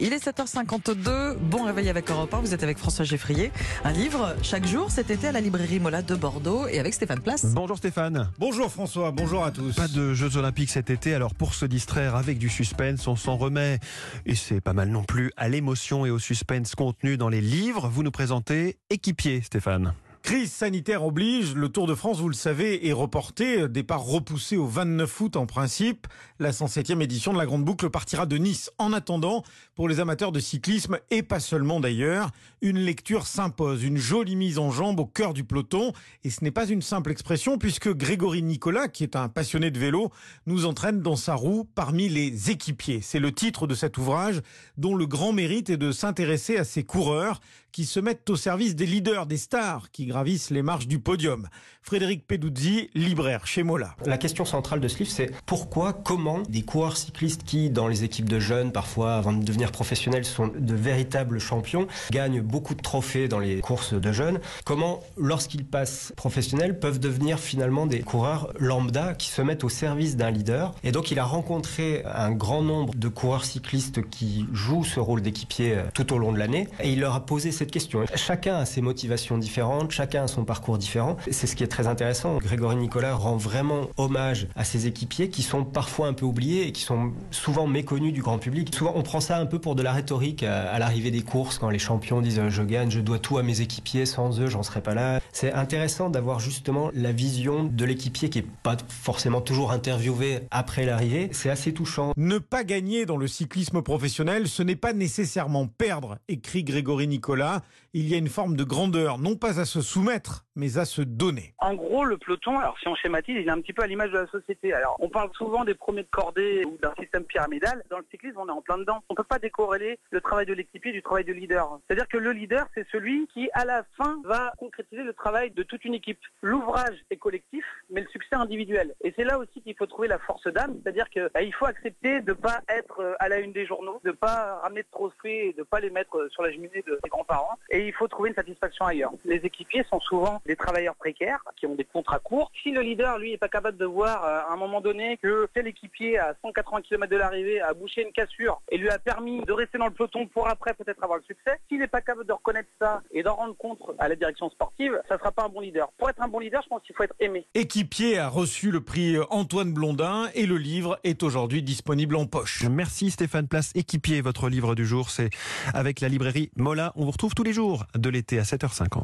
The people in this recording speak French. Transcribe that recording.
Il est 7h52. Bon réveil avec Europe 1. Vous êtes avec François Geffrier. Un livre chaque jour cet été à la librairie Mola de Bordeaux et avec Stéphane Place. Bonjour Stéphane. Bonjour François, bonjour à tous. Pas de Jeux Olympiques cet été, alors pour se distraire avec du suspense, on s'en remet. Et c'est pas mal non plus à l'émotion et au suspense contenu dans les livres. Vous nous présentez Équipier, Stéphane. Crise sanitaire oblige, le Tour de France, vous le savez, est reporté, départ repoussé au 29 août en principe. La 107e édition de la Grande Boucle partira de Nice. En attendant, pour les amateurs de cyclisme, et pas seulement d'ailleurs, une lecture s'impose, une jolie mise en jambe au cœur du peloton. Et ce n'est pas une simple expression puisque Grégory Nicolas, qui est un passionné de vélo, nous entraîne dans sa roue parmi les équipiers. C'est le titre de cet ouvrage dont le grand mérite est de s'intéresser à ces coureurs qui se mettent au service des leaders, des stars qui gravissent les marches du podium. Frédéric Peduzzi, libraire chez Mola. La question centrale de ce livre, c'est pourquoi, comment des coureurs cyclistes qui, dans les équipes de jeunes, parfois avant de devenir professionnels, sont de véritables champions, gagnent beaucoup de trophées dans les courses de jeunes, comment, lorsqu'ils passent professionnels, peuvent devenir finalement des coureurs lambda qui se mettent au service d'un leader? Et donc, il a rencontré un grand nombre de coureurs cyclistes qui jouent ce rôle d'équipier tout au long de l'année, et il leur a posé question. Chacun a ses motivations différentes, chacun a son parcours différent. C'est ce qui est très intéressant. Grégory Nicolas rend vraiment hommage à ses équipiers qui sont parfois un peu oubliés et qui sont souvent méconnus du grand public. Souvent, on prend ça un peu pour de la rhétorique à, l'arrivée des courses quand les champions disent je gagne, je dois tout à mes équipiers, sans eux, j'en serais pas là. C'est intéressant d'avoir justement la vision de l'équipier qui est pas forcément toujours interviewé après l'arrivée. C'est assez touchant. Ne pas gagner dans le cyclisme professionnel, ce n'est pas nécessairement perdre, écrit Grégory Nicolas il y a une forme de grandeur, non pas à se soumettre, mais à se donner. En gros, le peloton, alors si on schématise, il est un petit peu à l'image de la société. Alors, on parle souvent des premiers de cordée ou d'un système pyramidal. Dans le cyclisme, on est en plein dedans. On ne peut pas décorréler le travail de l'équipier du travail de leader. C'est-à-dire que le leader, c'est celui qui, à la fin, va concrétiser le travail de toute une équipe. L'ouvrage est collectif, mais le succès individuel. Et c'est là aussi qu'il faut trouver la force d'âme, c'est-à-dire qu'il bah, faut accepter de ne pas être euh, à la une des journaux, de ne pas ramener de trophées de ne pas les mettre euh, sur la cheminée de ses grands-parents. Et il faut trouver une satisfaction ailleurs. Les équipiers sont souvent des travailleurs précaires qui ont des contrats courts. Si le leader, lui, est pas capable de voir euh, à un moment donné que tel équipier à 180 km de l'arrivée a bouché une cassure et lui a permis de rester dans le peloton pour après peut-être avoir le succès, s'il n'est pas capable de reconnaître ça et d'en rendre compte à la direction sportive, ça ne sera pas un bon leader. Pour être un bon leader, je pense qu'il faut être aimé. Équipier a reçu le prix Antoine Blondin et le livre est aujourd'hui disponible en poche. Merci Stéphane Place. Équipier, votre livre du jour, c'est avec la librairie Mola. On vous retrouve tous les jours de l'été à 7h50.